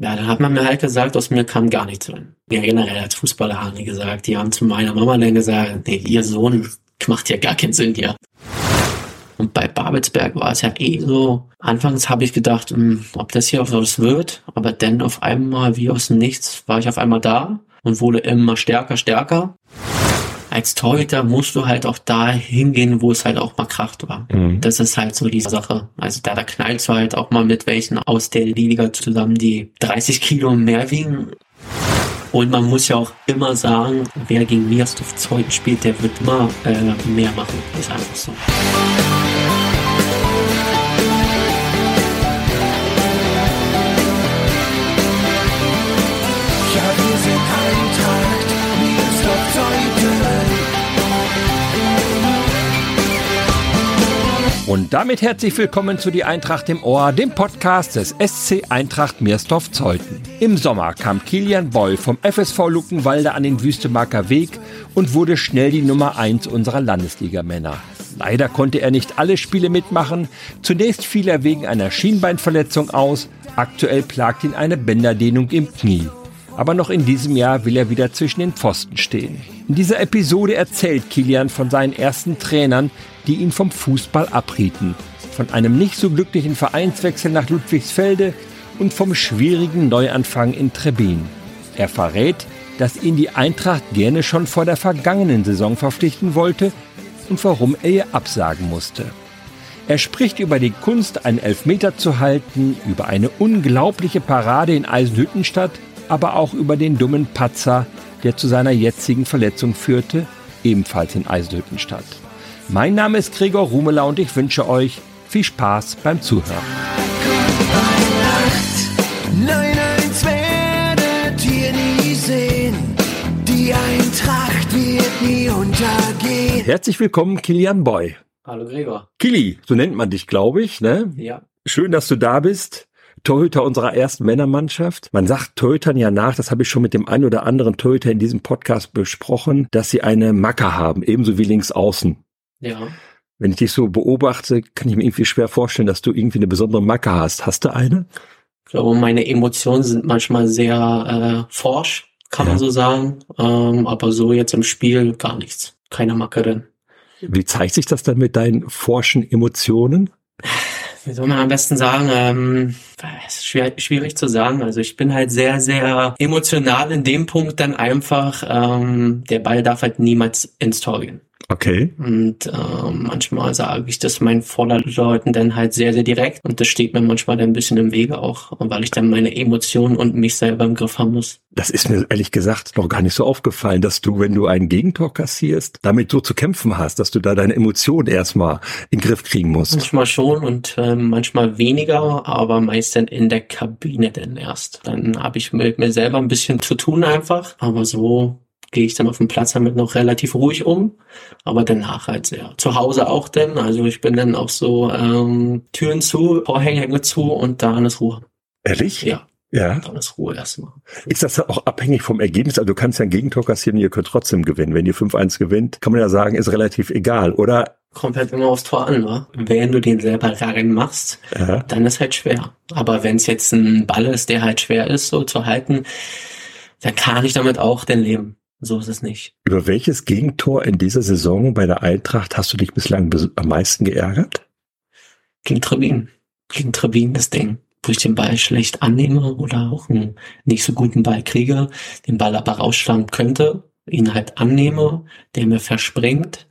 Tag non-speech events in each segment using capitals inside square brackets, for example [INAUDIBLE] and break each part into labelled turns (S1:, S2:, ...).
S1: Ja, dann hat man mir halt gesagt, aus mir kann gar nichts sein. Ja, generell als Fußballer haben die gesagt, die haben zu meiner Mama dann gesagt, nee, ihr Sohn macht ja gar keinen Sinn hier. Und bei Babelsberg war es ja eh so. Anfangs habe ich gedacht, mh, hm, ob das hier was wird, aber dann auf einmal, wie aus dem Nichts, war ich auf einmal da und wurde immer stärker, stärker. Als Torhüter musst du halt auch da hingehen, wo es halt auch mal Kracht war. Mhm. Das ist halt so die Sache. Also da, da knallst du halt auch mal mit welchen aus der Liga zusammen, die 30 Kilo mehr wiegen. Und man muss ja auch immer sagen, wer gegen Miastov Zeug spielt, der wird immer äh, mehr machen. Ist einfach so.
S2: Und damit herzlich willkommen zu Die Eintracht im Ohr, dem Podcast des SC Eintracht Meersdorf Zeuthen. Im Sommer kam Kilian Boy vom FSV Luckenwalde an den Wüstemarker Weg und wurde schnell die Nummer 1 unserer Landesligamänner. Leider konnte er nicht alle Spiele mitmachen. Zunächst fiel er wegen einer Schienbeinverletzung aus. Aktuell plagt ihn eine Bänderdehnung im Knie. Aber noch in diesem Jahr will er wieder zwischen den Pfosten stehen. In dieser Episode erzählt Kilian von seinen ersten Trainern, die ihn vom Fußball abrieten. Von einem nicht so glücklichen Vereinswechsel nach Ludwigsfelde und vom schwierigen Neuanfang in Trebin. Er verrät, dass ihn die Eintracht gerne schon vor der vergangenen Saison verpflichten wollte und warum er ihr absagen musste. Er spricht über die Kunst, einen Elfmeter zu halten, über eine unglaubliche Parade in Eisenhüttenstadt aber auch über den dummen Patzer, der zu seiner jetzigen Verletzung führte, ebenfalls in Eisenhüttenstadt. Mein Name ist Gregor Rumela und ich wünsche euch viel Spaß beim Zuhören. Nein, eins werdet ihr nie sehen. Die Eintracht wird nie untergehen. Herzlich willkommen, Kilian Boy.
S1: Hallo Gregor.
S2: Kili, so nennt man dich, glaube ich, ne?
S1: Ja.
S2: Schön, dass du da bist. Torhüter unserer ersten Männermannschaft. Man sagt Torhütern ja nach, das habe ich schon mit dem einen oder anderen Torhüter in diesem Podcast besprochen, dass sie eine Macke haben, ebenso wie links außen.
S1: Ja.
S2: Wenn ich dich so beobachte, kann ich mir irgendwie schwer vorstellen, dass du irgendwie eine besondere Macke hast. Hast du eine?
S1: Ich glaube, meine Emotionen sind manchmal sehr äh, forsch, kann ja. man so sagen. Ähm, aber so jetzt im Spiel gar nichts. Keine Macke denn.
S2: Wie zeigt sich das dann mit deinen forschen Emotionen?
S1: wie soll man am besten sagen, ähm, ist schwer, schwierig zu sagen. Also ich bin halt sehr, sehr emotional in dem Punkt dann einfach, ähm, der Ball darf halt niemals ins Tor gehen.
S2: Okay.
S1: Und äh, manchmal sage ich das meinen Vorderleuten dann halt sehr, sehr direkt. Und das steht mir manchmal dann ein bisschen im Wege auch, weil ich dann meine Emotionen und mich selber im Griff haben muss.
S2: Das ist mir ehrlich gesagt noch gar nicht so aufgefallen, dass du, wenn du ein Gegentor kassierst, damit so zu kämpfen hast, dass du da deine Emotionen erstmal in den Griff kriegen musst.
S1: Manchmal schon und äh, manchmal weniger, aber meist dann in der Kabine dann erst. Dann habe ich mit mir selber ein bisschen zu tun einfach. Aber so gehe ich dann auf dem Platz damit noch relativ ruhig um, aber danach halt sehr. Zu Hause auch denn, also ich bin dann auch so ähm, Türen zu, Vorhänge zu und dann ist Ruhe.
S2: Ehrlich?
S1: Ja.
S2: Ja.
S1: Dann ist Ruhe erstmal.
S2: Ist das auch abhängig vom Ergebnis? Also du kannst ja ein Gegentor kassieren, ihr könnt trotzdem gewinnen. Wenn ihr 5-1 gewinnt, kann man ja sagen, ist relativ egal, oder?
S1: Kommt halt immer aufs Tor an, wa? Wenn du den selber rein machst, ja. dann ist halt schwer. Aber wenn es jetzt ein Ball ist, der halt schwer ist, so zu halten, dann kann ich damit auch denn leben. So ist es nicht.
S2: Über welches Gegentor in dieser Saison bei der Eintracht hast du dich bislang am meisten geärgert?
S1: Gegen Trebin. Gegen Trebin das Ding. Wo ich den Ball schlecht annehme oder auch einen nicht so guten Ball kriege, den Ball aber rausschlagen könnte, ihn halt annehme, der mir verspringt.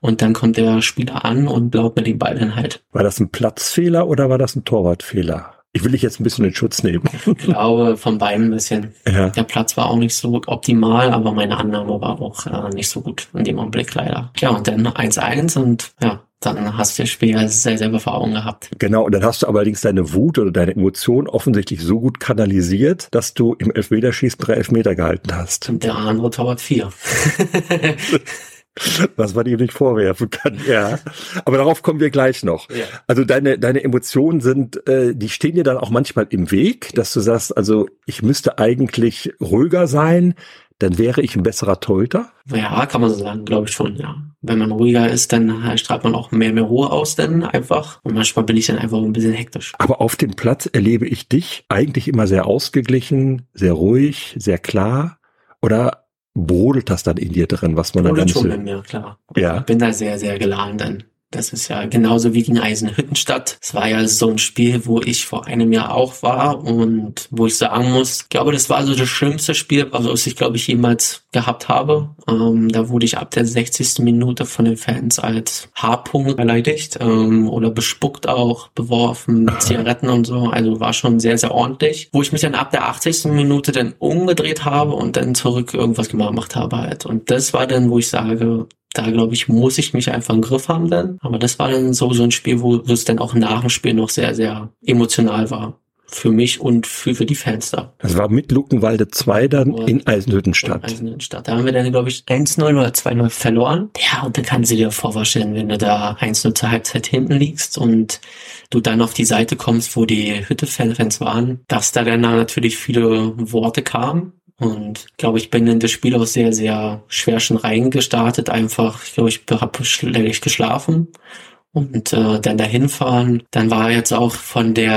S1: Und dann kommt der Spieler an und blaut mir den Ball dann halt.
S2: War das ein Platzfehler oder war das ein Torwartfehler? Ich will dich jetzt ein bisschen in Schutz nehmen.
S1: Ich glaube, von beiden ein bisschen. Ja. Der Platz war auch nicht so optimal, aber meine Annahme war auch äh, nicht so gut in dem Augenblick leider. Ja, und dann 1-1 und ja, dann hast du das Spiel sehr selber vor Augen gehabt.
S2: Genau, und dann hast du allerdings deine Wut oder deine Emotion offensichtlich so gut kanalisiert, dass du im Elfmeterschießen drei Elfmeter gehalten hast.
S1: Und der andere Torwart vier. [LAUGHS] [LAUGHS]
S2: was man ihm nicht vorwerfen kann. Ja, aber darauf kommen wir gleich noch. Ja. Also deine deine Emotionen sind, äh, die stehen dir dann auch manchmal im Weg, dass du sagst, also ich müsste eigentlich ruhiger sein, dann wäre ich ein besserer Torhüter.
S1: Ja, kann man so sagen, glaube ich schon. Ja, wenn man ruhiger ist, dann strahlt man auch mehr, mehr Ruhe aus dann einfach. Und manchmal bin ich dann einfach ein bisschen hektisch.
S2: Aber auf dem Platz erlebe ich dich eigentlich immer sehr ausgeglichen, sehr ruhig, sehr klar. Oder brodelt das dann in dir drin, was man dann
S1: Brodelt schon in mir, klar.
S2: Ja.
S1: Ich bin da sehr, sehr geladen dann. Das ist ja genauso wie gegen Eisenhüttenstadt. Es war ja so ein Spiel, wo ich vor einem Jahr auch war und wo ich sagen muss, ich glaube, das war so das schlimmste Spiel, was ich, glaube ich, jemals gehabt habe. Ähm, da wurde ich ab der 60. Minute von den Fans als Haarpunkt beleidigt ähm, oder bespuckt auch, beworfen, [LAUGHS] Zigaretten und so. Also war schon sehr, sehr ordentlich. Wo ich mich dann ab der 80. Minute dann umgedreht habe und dann zurück irgendwas gemacht habe halt. Und das war dann, wo ich sage, da glaube ich, muss ich mich einfach im Griff haben dann. Aber das war dann so, so ein Spiel, wo es dann auch nach dem Spiel noch sehr, sehr emotional war. Für mich und für, für die Fans da.
S2: Das war mit Luckenwalde 2 dann
S1: Ja.
S2: in Eisenhüttenstadt.
S1: Eisenhüttenstadt. Da haben wir dann, glaube ich, 1-0 oder 2-0 verloren. Ja, und dann kannst du dir vorstellen, wenn du da 1-0 zur Halbzeit hinten liegst und du dann auf die Seite kommst, wo die Hütte-Fans waren, dass da dann natürlich viele Worte kamen. Und glaube, ich bin in das Spiel auch sehr, sehr schwer schon reingestartet. Einfach, ich glaube, ich habe schlecht geschlafen. Und äh, dann dahin fahren, dann war jetzt auch von der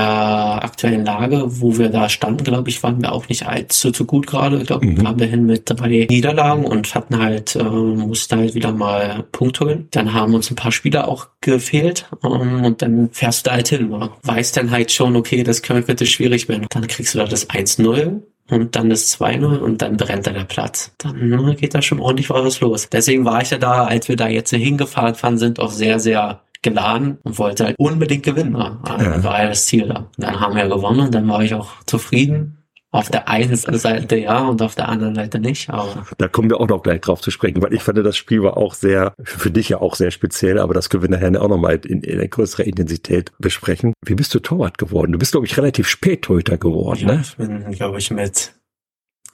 S1: aktuellen Lage, wo wir da standen, glaube ich, waren wir auch nicht allzu zu gut gerade. Ich glaube,
S2: Mhm.
S1: wir kamen dahin mit drei Niederlagen und hatten halt, äh, mussten halt wieder mal Punkt holen. Dann haben uns ein paar Spieler auch gefehlt ähm, und dann fährst du da halt hin. Ne? Weißt dann halt schon, okay, das könnte schwierig werden. Dann kriegst du da das 1-0 und dann das 2-0 und dann brennt da der Platz. Dann äh, geht da schon ordentlich was los. Deswegen war ich ja da, als wir da jetzt hingefahren fahren sind, auch sehr, sehr geladen und wollte halt unbedingt gewinnen. Ne?
S2: Ja.
S1: War ja das Ziel da. Und dann haben wir gewonnen und dann war ich auch zufrieden. Auf der einen Seite ja und auf der anderen Seite nicht, aber
S2: Da kommen wir auch noch gleich drauf zu sprechen, weil ich fand, das Spiel war auch sehr, für dich ja auch sehr speziell, aber das können wir nachher auch nochmal in, in größerer Intensität besprechen. Wie bist du Torwart geworden? Du bist, glaube ich, relativ spät Torhüter geworden,
S1: ja,
S2: ne?
S1: ich bin, glaube ich, mit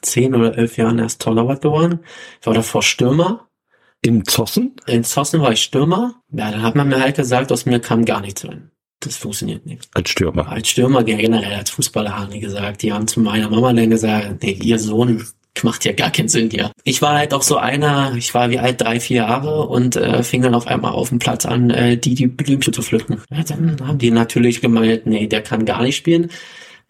S1: zehn oder elf Jahren erst Torwart geworden. Ich war davor Stürmer.
S2: In Zossen?
S1: In Zossen war ich Stürmer. Ja, dann hat man mir halt gesagt, aus mir kam gar nichts rein. Das funktioniert nicht.
S2: Als Stürmer.
S1: Als Stürmer, generell als Fußballer haben die gesagt, die haben zu meiner Mama dann gesagt, nee, ihr Sohn macht ja gar keinen Sinn hier. Ich war halt auch so einer, ich war wie alt, drei, vier Jahre und äh, fing dann auf einmal auf dem Platz an, äh, die die Blümchen zu pflücken. Ja, dann haben die natürlich gemeint, nee, der kann gar nicht spielen.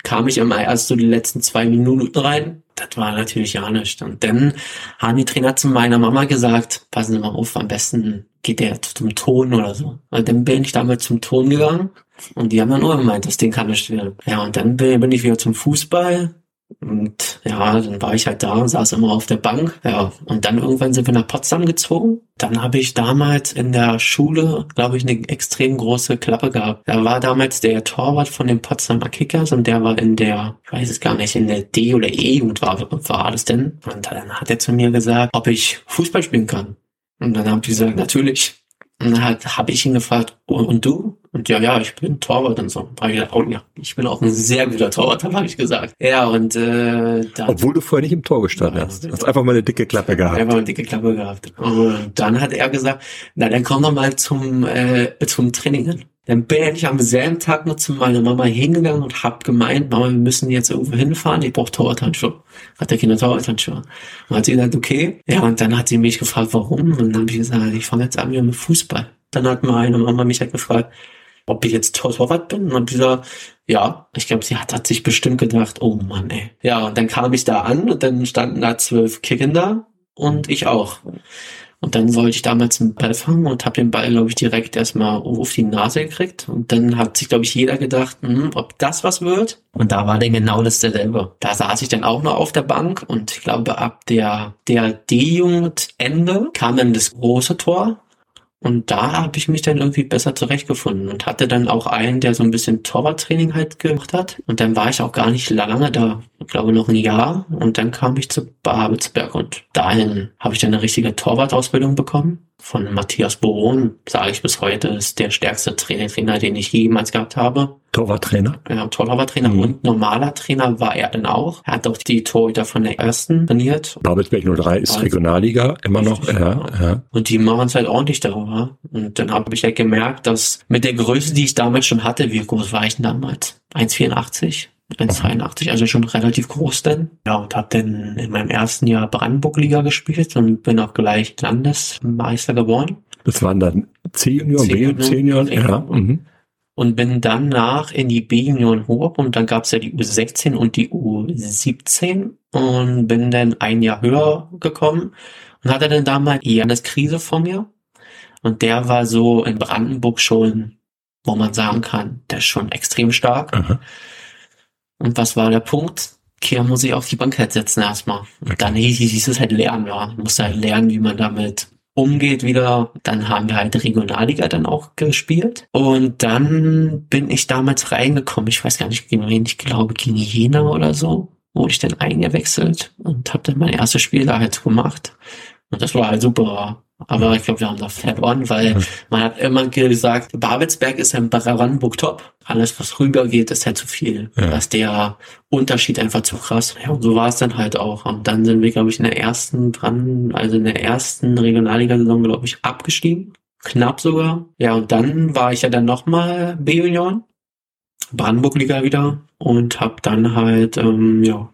S1: Kam ich immer erst so die letzten zwei Minuten rein. Das war natürlich ja nicht. Und dann haben die Trainer zu meiner Mama gesagt, passen Sie mal auf, am besten geht der zum Ton oder so. Und dann bin ich damals zum Ton gegangen und die haben dann nur gemeint, das Ding kann nicht spielen. Ja, und dann bin ich wieder zum Fußball. Und ja, dann war ich halt da, saß immer auf der Bank. Ja, und dann irgendwann sind wir nach Potsdam gezogen. Dann habe ich damals in der Schule, glaube ich, eine extrem große Klappe gehabt. Da war damals der Torwart von den Potsdamer Kickers und der war in der, ich weiß es gar nicht, in der D- oder E-Jugend war, war das denn. Und dann hat er zu mir gesagt, ob ich Fußball spielen kann. Und dann habe ich gesagt, natürlich. Und dann hat- habe ich ihn gefragt, und, und du? Und ja, ja, ich bin Torwart und so. Hab ich gesagt, oh ja, ich bin auch ein sehr guter Torwart, [LAUGHS] habe ich gesagt. Ja, und äh, dann
S2: Obwohl du vorher nicht im Tor gestanden
S1: Ja,
S2: hast.
S1: ja.
S2: Hast einfach mal eine dicke Klappe gehabt.
S1: einfach eine dicke Klappe gehabt. Und dann hat er gesagt, na dann komm doch mal zum, äh, zum Training hin. Dann bin ich am selben Tag noch zu meiner Mama hingegangen und hab gemeint, Mama, wir müssen jetzt irgendwo hinfahren, ich brauche Torwarthandschuhe. Hat der Kinder Torwarthandschuhe. Und hat sie gesagt, okay. Ja, und dann hat sie mich gefragt, warum? Und dann habe ich gesagt, ich fange jetzt an mit Fußball. Dann hat meine Mama mich halt gefragt, ob ich jetzt Tor- Torwart bin. Und dieser, ja, ich glaube, sie hat, hat sich bestimmt gedacht, oh Mann, ey. Ja, und dann kam ich da an und dann standen da zwölf da und ich auch. Und dann wollte ich damals einen Ball fangen und habe den Ball, glaube ich, direkt erstmal auf die Nase gekriegt. Und dann hat sich, glaube ich, jeder gedacht, hm, ob das was wird. Und da war dann genau dasselbe. Da saß ich dann auch noch auf der Bank und ich glaube, ab der, der D-Jugend-Ende kam dann das große Tor. Und da habe ich mich dann irgendwie besser zurechtgefunden und hatte dann auch einen, der so ein bisschen Torwarttraining halt gemacht hat. Und dann war ich auch gar nicht lange da, ich glaube noch ein Jahr. Und dann kam ich zu Babelsberg und dahin habe ich dann eine richtige Torwartausbildung bekommen. Von Matthias Boron, sage ich bis heute, ist der stärkste Trainer, den ich jemals gehabt habe.
S2: Torwarttrainer.
S1: Ja, Torwarttrainer
S2: Mhm.
S1: und normaler Trainer war er dann auch. Er hat auch die Torhüter von der ersten trainiert
S2: Babelsberg 03 ist
S1: Also-
S2: Regionalliga, immer noch. Ja, ja.
S1: Und die machen es halt ordentlich darüber. Und dann habe ich halt gemerkt, dass mit der Größe, die ich damals schon hatte, wie groß war ich denn damals? 1,84? 1,82, also schon relativ groß dann. Ja, und habe dann in meinem ersten Jahr Brandenburg-Liga gespielt und bin auch gleich Landesmeister geworden.
S2: Das waren dann C-Junioren, B-Junioren, ja. Mhm.
S1: Und bin dann nach in die B-Junioren hoch und dann gab's ja die U16 und die U17 und bin dann ein Jahr höher gekommen und hatte dann damals Janis Krise vor mir. Und der war so in Brandenburg schon, wo man sagen kann, der ist schon extrem stark.
S2: Aha.
S1: Und was war der Punkt? Kehr muss ich auf die Bankett setzen erstmal. Und dann hieß, es halt lernen, ja. Man muss halt lernen, wie man damit umgeht wieder. Dann haben wir halt Regionalliga dann auch gespielt. Und dann bin ich damals reingekommen. Ich weiß gar nicht gegen wen, ich glaube gegen Jena oder so. Wurde ich dann eingewechselt und habe dann mein erstes Spiel da halt gemacht. Und das war halt super. Aber ich glaube, wir haben da verloren, weil man hat immer gesagt, Babelsberg ist ein Brandenburg top. Alles, was rüber geht, ist halt zu viel.
S2: Ja.
S1: Da ist der Unterschied einfach zu krass. Ja, und so war es dann halt auch. Und dann sind wir, glaube ich, in der ersten dran, also in der ersten Regionalliga-Saison, glaube ich, abgestiegen. Knapp sogar. Ja, und dann war ich ja dann nochmal B-Union. Brandenburg-Liga wieder und habe dann halt, ähm, ja,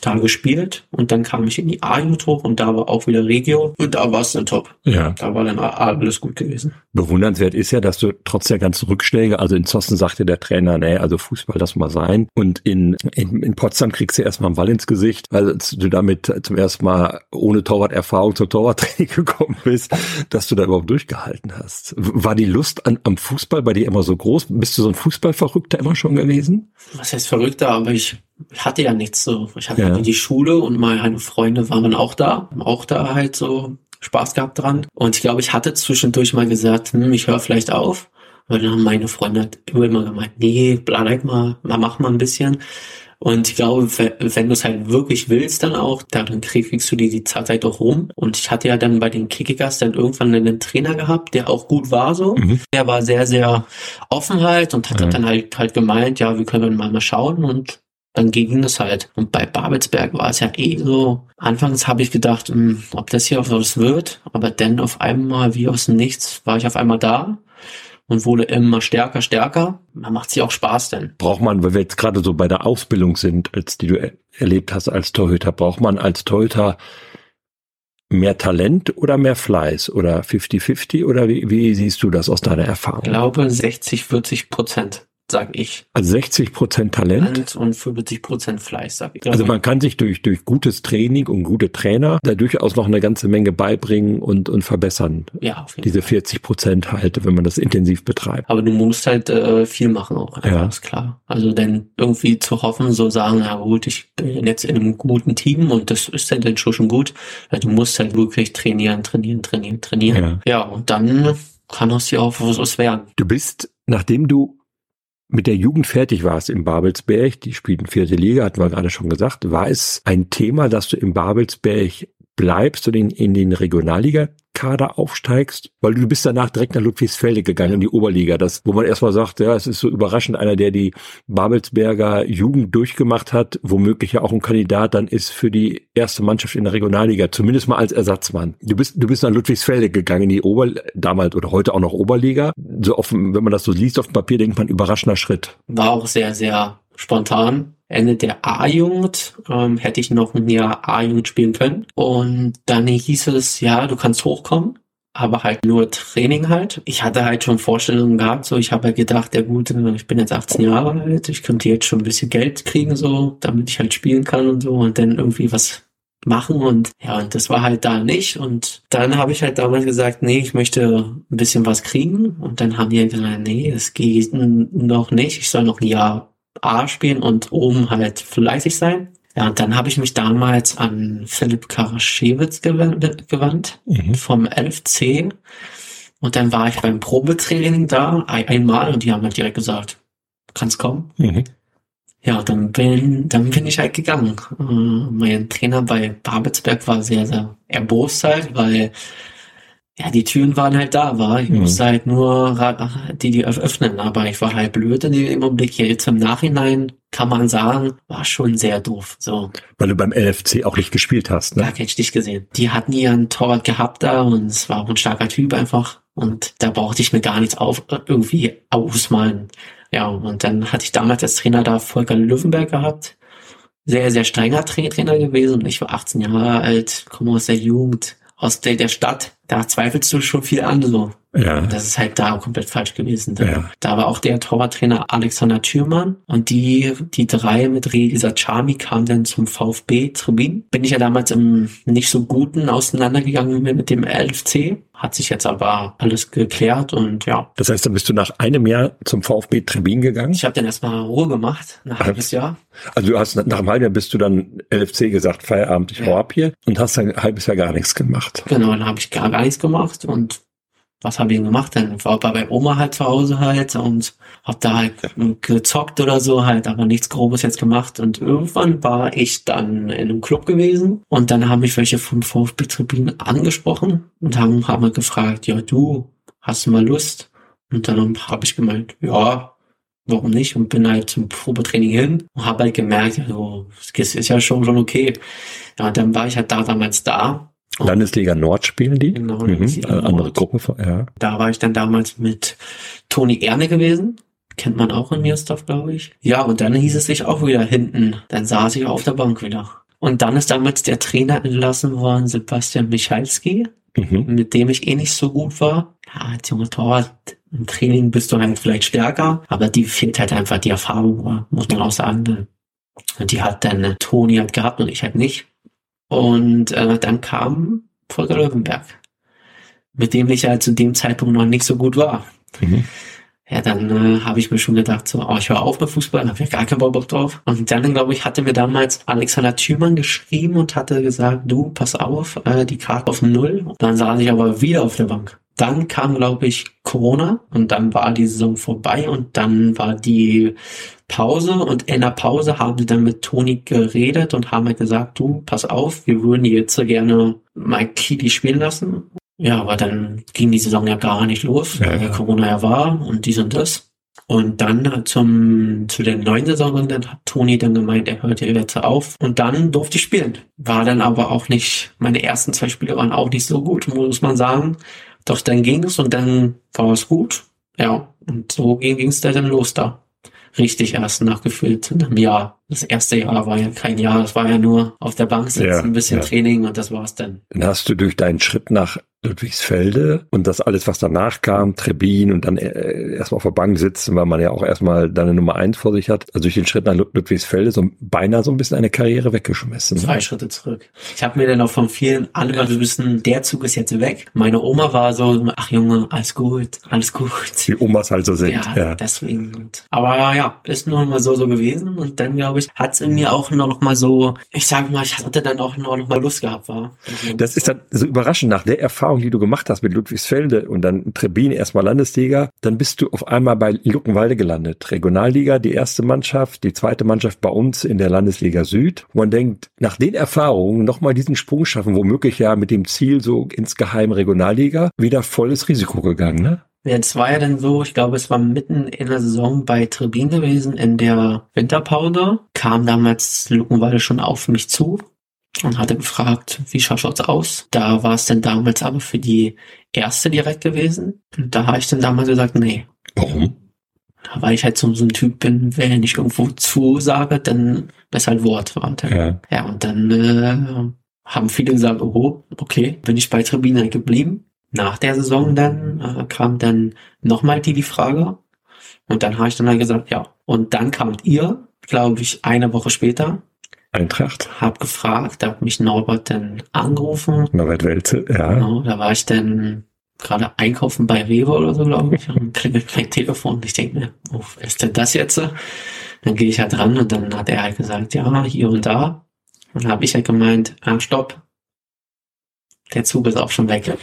S1: da gespielt und dann kam ich in die A-Jugend hoch und da war auch wieder Regio und da war es dann top.
S2: Ja.
S1: Da war dann alles gut gewesen.
S2: Bewundernswert ist ja, dass du trotz der ganzen Rückschläge, also in Zossen sagte der Trainer, nee, also Fußball lass mal sein. Und in, in, in Potsdam kriegst du erstmal einen Ball ins Gesicht, weil du damit zum ersten Mal ohne Torwart-Erfahrung zum Torwarttraining [LAUGHS] gekommen bist, dass du da überhaupt durchgehalten hast. War die Lust an, am Fußball bei dir immer so groß? Bist du so ein Fußballverrückter immer schon gewesen?
S1: Was heißt verrückter, aber ich hatte ja nichts so. Ich hatte
S2: Ja.
S1: halt die Schule und meine Freunde waren auch da, haben auch da halt so Spaß gehabt dran. Und ich glaube, ich hatte zwischendurch mal gesagt, hm, ich höre vielleicht auf. Aber dann haben meine Freunde halt immer immer gemeint, nee, bleib mal, mal, mach mal ein bisschen. Und ich glaube, we- wenn du es halt wirklich willst, dann auch, dann kriegst du die, die Zeit halt auch rum. Und ich hatte ja dann bei den Kickers dann irgendwann einen Trainer gehabt, der auch gut war so.
S2: Mhm.
S1: Der war sehr, sehr offen halt und hat
S2: Ja.
S1: dann halt, halt gemeint, ja, wir können mal, mal schauen und dann ging es halt. Und bei Babelsberg war es ja eh so. Anfangs habe ich gedacht, hm, ob das hier was wird, aber dann auf einmal, wie aus dem Nichts, war ich auf einmal da und wurde immer stärker, stärker. Man macht sich auch Spaß denn.
S2: Braucht man, weil wir jetzt gerade so bei der Ausbildung sind, als die du er erlebt hast als Torhüter, braucht man als Torhüter mehr Talent oder mehr Fleiß oder 50-50 oder wie, wie siehst du das aus deiner
S1: Ich
S2: Erfahrung?
S1: glaube 60, 40 Prozent, sag ich.
S2: Also 60 Prozent Talent.
S1: Und 50 Prozent Fleiß, sag ich.
S2: Also man kann sich durch, durch gutes Training und gute Trainer da durchaus noch eine ganze Menge beibringen und, und verbessern.
S1: ja, auf jeden
S2: Diese
S1: Fall.
S2: 40 Prozent halt, wenn man das intensiv betreibt.
S1: Aber du musst halt äh, viel machen auch,
S2: Ja.
S1: ist klar. Also denn irgendwie zu hoffen, so sagen, na gut, ich bin jetzt in einem guten Team und das ist dann schon schon gut. Ja, du musst halt wirklich trainieren, trainieren, trainieren, trainieren.
S2: Ja.
S1: Ja, und dann kann aus dir auch was werden.
S2: Du bist, nachdem du mit der Jugend fertig warst in Babelsberg, die spielten vierte Liga, hatten wir gerade schon gesagt, war es ein Thema, dass du in Babelsberg bleibst und in, in den Regionalliga-Kader aufsteigst? Weil du bist danach direkt nach Ludwigsfelde gegangen, in die Oberliga, das, wo man erstmal sagt, ja, es ist so überraschend, einer, der die Babelsberger Jugend durchgemacht hat, womöglich ja auch ein Kandidat dann ist für die erste Mannschaft in der Regionalliga, zumindest mal als Ersatzmann. Du bist, du bist nach Ludwigsfelde gegangen, in die Ober, damals oder heute auch noch Oberliga. So offen, wenn man das so liest auf dem Papier, denkt man, überraschender Schritt.
S1: War auch sehr, sehr spontan. Ende der A-Jugend ähm, hätte ich noch ein Jahr A-Jugend spielen können. Und dann hieß es, ja, du kannst hochkommen, aber halt nur Training halt. Ich hatte halt schon Vorstellungen gehabt, so ich habe halt gedacht, ja gut, ich bin jetzt 18 Jahre alt, ich könnte jetzt schon ein bisschen Geld kriegen, so, damit ich halt spielen kann und so und dann irgendwie was machen und ja, und das war halt da nicht und dann habe ich halt damals gesagt, nee, ich möchte ein bisschen was kriegen und dann haben die halt gesagt, nee, das geht noch nicht, ich soll noch ein Jahr A spielen und oben halt fleißig sein. Ja, und dann habe ich mich damals an Philipp Karaschewitz gewandt, gewandt vom 11C und dann war ich beim Probetraining da ein, einmal und die haben halt direkt gesagt, kannst kommen.
S2: Mhm.
S1: Ja, dann bin, dann bin ich halt gegangen. Äh, mein Trainer bei Babelsberg war sehr, sehr erbost halt, weil ja, die Türen waren halt da, war. Ich
S2: Mhm.
S1: musste halt nur die, die öff- öffnen, aber ich war halt blöd in dem Augenblick. Jetzt im Nachhinein kann man sagen, war schon sehr doof. So,
S2: Weil du beim LFC auch nicht gespielt hast, ne?
S1: hätte ich dich gesehen. Die hatten ihren Torwart gehabt da und es war auch ein starker Typ einfach. Und da brauchte ich mir gar nichts auf, irgendwie ausmalen. Ja, und dann hatte ich damals als Trainer da Volker Löwenberg gehabt. Sehr, sehr strenger Tra Trainer gewesen. Und ich war 18 Jahre alt, komme aus der Jugend, aus der, der Stadt, da zweifelst du schon viel an, so.
S2: Ja.
S1: Das ist halt da komplett falsch gewesen. Da,
S2: Ja.
S1: da war auch der Torwarttrainer Alexander Thürmann und die, die drei mit Reza Chami kamen dann zum VfB Tribin. Bin ich ja damals im nicht so guten auseinandergegangen mit, mit dem LFC. Hat sich jetzt aber alles geklärt und ja.
S2: Das heißt, dann bist du nach einem Jahr zum VfB Trebin gegangen.
S1: Ich habe dann erstmal Ruhe gemacht, ein halbes Jahr.
S2: Also du hast nach einem halben Jahr bist du dann LFC gesagt, Feierabend, ich hau
S1: Ja.
S2: ab hier und hast dann ein halbes Jahr gar nichts gemacht.
S1: Genau, dann habe ich gar, gar nichts gemacht und was habe ich denn gemacht? Dann war bei Oma halt zu Hause halt und hab da halt gezockt oder so halt, aber nichts Grobes jetzt gemacht und irgendwann war ich dann in einem Club gewesen und dann haben mich welche vom VfB Tribün angesprochen und haben, haben halt gefragt, ja du, hast du mal Lust? Und dann habe ich gemeint, ja, warum nicht? Und bin halt zum Probetraining hin und habe halt gemerkt, also, es ist ja schon, schon okay. Ja, dann war ich halt da damals da
S2: Landesliga Nord spielen die.
S1: Genau,
S2: Mhm. Eine andere. Gruppe, ja.
S1: Da war ich dann damals mit Toni Erne gewesen. Kennt man auch in Miersdorf, glaube ich. Ja, und dann hieß es sich auch wieder hinten. Dann saß ich auf der Bank wieder. Und dann ist damals der Trainer entlassen worden, Sebastian Michalski,
S2: Mhm.
S1: mit dem ich eh nicht so gut war. Ja, als junger Torwart im Training bist du halt vielleicht stärker, aber die fehlt halt einfach die Erfahrung, muss man auch sagen. Und die hat dann äh, Toni hat gehabt und ich halt nicht. Und äh, dann kam Volker Löwenberg, mit dem ich halt zu dem Zeitpunkt noch nicht so gut war.
S2: Mhm.
S1: Ja, dann äh, habe ich mir schon gedacht, so, oh, ich höre auf mit Fußball, habe ich gar keinen Bock drauf. Und dann, glaube ich, hatte mir damals Alexander Thümann geschrieben und hatte gesagt, du, pass auf, äh, die Karte auf Null. Und dann saß ich aber wieder auf der Bank. Dann kam, glaube ich, Corona und dann war die Saison vorbei und dann war die Pause und in der Pause haben sie dann mit Toni geredet und haben halt gesagt, du, pass auf, wir würden die jetzt so gerne mal Kili spielen lassen. Ja, aber dann ging die Saison ja gar nicht los,
S2: Ja,
S1: weil
S2: ja.
S1: Corona ja war und dies und das. Und dann zum, zu der neuen Saison, dann hat Toni dann gemeint, er hört ja jetzt auf. Und dann durfte ich spielen. War dann aber auch nicht, meine ersten zwei Spiele waren auch nicht so gut, muss man sagen. Doch dann ging es und dann war es gut. Ja, und so ging es dann los da. Richtig erst nachgefühlt in einem Jahr. Das erste Jahr war ja kein Jahr, das war ja nur auf der Bank sitzen,
S2: Ja,
S1: ein bisschen
S2: ja.
S1: Training und das war's dann.
S2: Dann hast du durch deinen Schritt nach Ludwigsfelde und das alles, was danach kam, Trebin und dann äh, erstmal auf der Bank sitzen, weil man ja auch erstmal deine Nummer eins vor sich hat, also durch den Schritt nach Lud- Ludwigsfelde so beinahe so ein bisschen eine Karriere weggeschmissen. ne?
S1: Zwei Schritte zurück. Ich habe mir dann auch von vielen alle mal wissen, der Zug ist jetzt weg. Meine Oma war so, ach Junge, alles gut, alles gut.
S2: Wie Omas halt so sind.
S1: Ja,
S2: Ja.
S1: deswegen. Aber ja, ist nur mal so so gewesen und dann glaube ich, hat es in mir auch noch mal so, ich sag mal, ich hatte dann auch noch, noch mal Lust gehabt, war. Also,
S2: Das ist dann so überraschend nach der Erfahrung, die du gemacht hast mit Ludwigsfelde und dann Trebin erstmal Landesliga, dann bist du auf einmal bei Luckenwalde gelandet. Regionalliga, die erste Mannschaft, die zweite Mannschaft bei uns in der Landesliga Süd. Und man denkt, nach den Erfahrungen nochmal diesen Sprung schaffen, womöglich ja mit dem Ziel so insgeheim Regionalliga, wieder volles Risiko gegangen, ne?
S1: Es war ja dann so, ich glaube, es war mitten in der Saison bei Trebin gewesen, in der Winterpause, kam damals Luckenwalde schon auf mich zu und hatte gefragt, wie schaut's aus? Da war es dann damals aber für die erste direkt gewesen. Und da habe ich dann damals gesagt, nee.
S2: Warum?
S1: Weil ich halt so, so ein Typ bin, wenn ich irgendwo zusage, dann ist halt Wort. Warte.
S2: Ja.
S1: Ja, und dann äh, haben viele gesagt, oh, okay, bin ich bei Tribune geblieben. Nach der Saison dann äh, kam dann nochmal die, die Frage. Und dann habe ich dann halt gesagt, ja. Und dann kamt ihr, glaube ich, eine Woche später,
S2: Eintracht.
S1: hab gefragt, da hat mich Norbert dann angerufen.
S2: Norbert Welze, ja.
S1: Genau, da war ich dann gerade einkaufen bei Rewe oder so, glaube ich. Und klingelt mein Telefon. Und ich denke mir, oh, wer ist denn das jetzt? Dann gehe ich halt ran und dann hat er halt gesagt, ja, hier und da. Und dann habe ich halt gemeint, ah, stopp. Der Zug ist auch schon weg.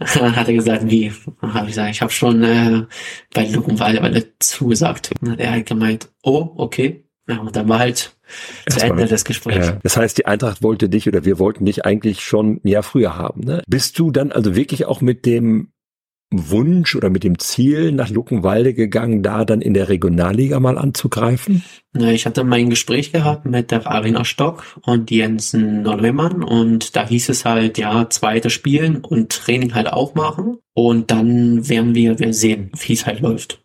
S1: [LAUGHS] Hat er gesagt, wie? Habe ich gesagt, ich habe schon äh, bei Luckenwalde zugesagt. Dann hat er halt gemeint, oh, okay. Ja, und dann war halt zu
S2: Erstmal
S1: Ende des Gesprächs.
S2: Ja. Das heißt, die Eintracht wollte dich oder wir wollten dich eigentlich schon ein Jahr früher haben. Ne? Bist du dann also wirklich auch mit dem Wunsch oder mit dem Ziel nach Luckenwalde gegangen, da dann in der Regionalliga mal anzugreifen?
S1: Na, ich hatte mein Gespräch gehabt mit der Arena Stock und Jensen Neumann und da hieß es halt, ja, zweite Spielen und Training halt auch machen und dann werden wir, wir sehen, wie es halt läuft.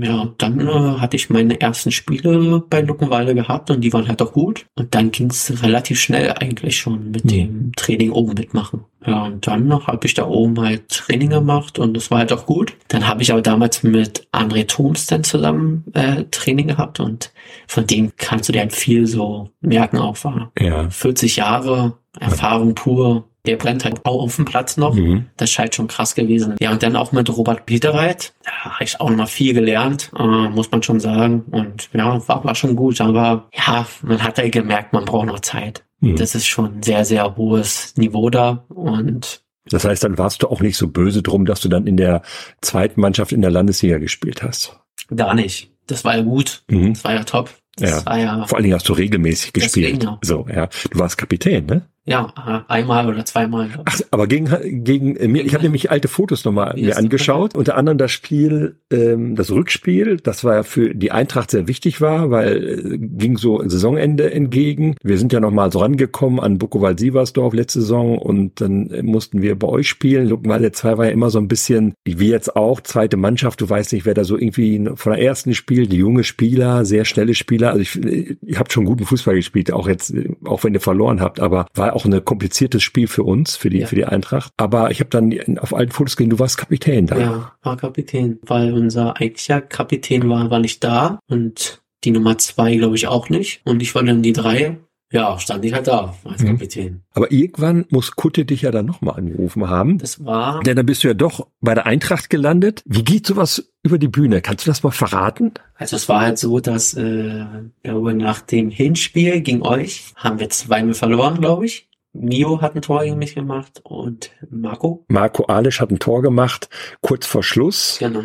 S1: Ja, dann äh, hatte ich meine ersten Spiele bei Luckenwalde gehabt und die waren halt auch gut. Und dann ging es relativ schnell eigentlich schon mit
S2: Mhm.
S1: dem Training oben mitmachen. Ja, und dann noch habe ich da oben halt Training gemacht und das war halt auch gut. Dann habe ich aber damals mit André Thoms dann zusammen äh, Training gehabt und von dem kannst du dir halt viel so merken, auch war
S2: Ja.
S1: 40 Jahre Erfahrung pur. Der brennt halt auch auf dem Platz noch.
S2: Mhm.
S1: Das scheint schon krass gewesen. Ja, und dann auch mit Robert Peterreit. Da habe ich auch noch mal viel gelernt, äh, muss man schon sagen. Und ja, war, war schon gut. Aber ja, man hat halt gemerkt, man braucht noch Zeit.
S2: Mhm.
S1: Das ist schon ein sehr, sehr hohes Niveau da. Und
S2: Das heißt, dann warst du auch nicht so böse drum, dass du dann in der zweiten Mannschaft in der Landesliga gespielt hast.
S1: gar nicht. Das war ja gut.
S2: Mhm.
S1: Das war ja top. Das
S2: Ja.
S1: war ja,
S2: Vor allen Dingen hast du regelmäßig
S1: Deswegen,
S2: gespielt.
S1: ja.
S2: So, ja. Du warst Kapitän, ne?
S1: Ja, einmal oder zweimal. ich.
S2: Ach, aber gegen, gegen äh, mir, ich habe nämlich alte Fotos nochmal mir angeschaut. Unter anderem das Spiel, ähm, das Rückspiel, das war ja für die Eintracht sehr wichtig war, weil äh, ging so Saisonende entgegen. Wir sind ja nochmal so rangekommen an Bucowald-Sieversdorf letzte Saison und dann äh, mussten wir bei euch spielen. Luckenwalde 2 war ja immer so ein bisschen, wie jetzt auch, zweite Mannschaft. Du weißt nicht, wer da so irgendwie von der ersten spielt, die junge Spieler, sehr schnelle Spieler. Also ich, äh, ihr habt schon guten Fußball gespielt, auch jetzt, äh, auch wenn ihr verloren habt, aber war auch ein kompliziertes Spiel für uns, für die,
S1: Ja.
S2: für die Eintracht. Aber ich habe dann auf alten Fotos gesehen, du warst Kapitän da.
S1: Ja, war Kapitän, weil unser eigentlicher Kapitän war, war nicht da und die Nummer zwei, glaube ich, auch nicht. Und ich war dann die drei. Ja, stand ich halt da als
S2: Mhm.
S1: Kapitän.
S2: Aber irgendwann muss Kutte dich ja dann nochmal angerufen haben.
S1: Das war,
S2: Denn dann bist du ja doch bei der Eintracht gelandet. Wie geht sowas über die Bühne? Kannst du das mal verraten?
S1: also es war halt so, dass, äh, nach dem Hinspiel gegen euch haben wir zweimal verloren, glaube ich. Mio hat ein Tor gegen mich gemacht und Marco.
S2: Marco Alisch hat ein Tor gemacht, kurz vor Schluss.
S1: Genau.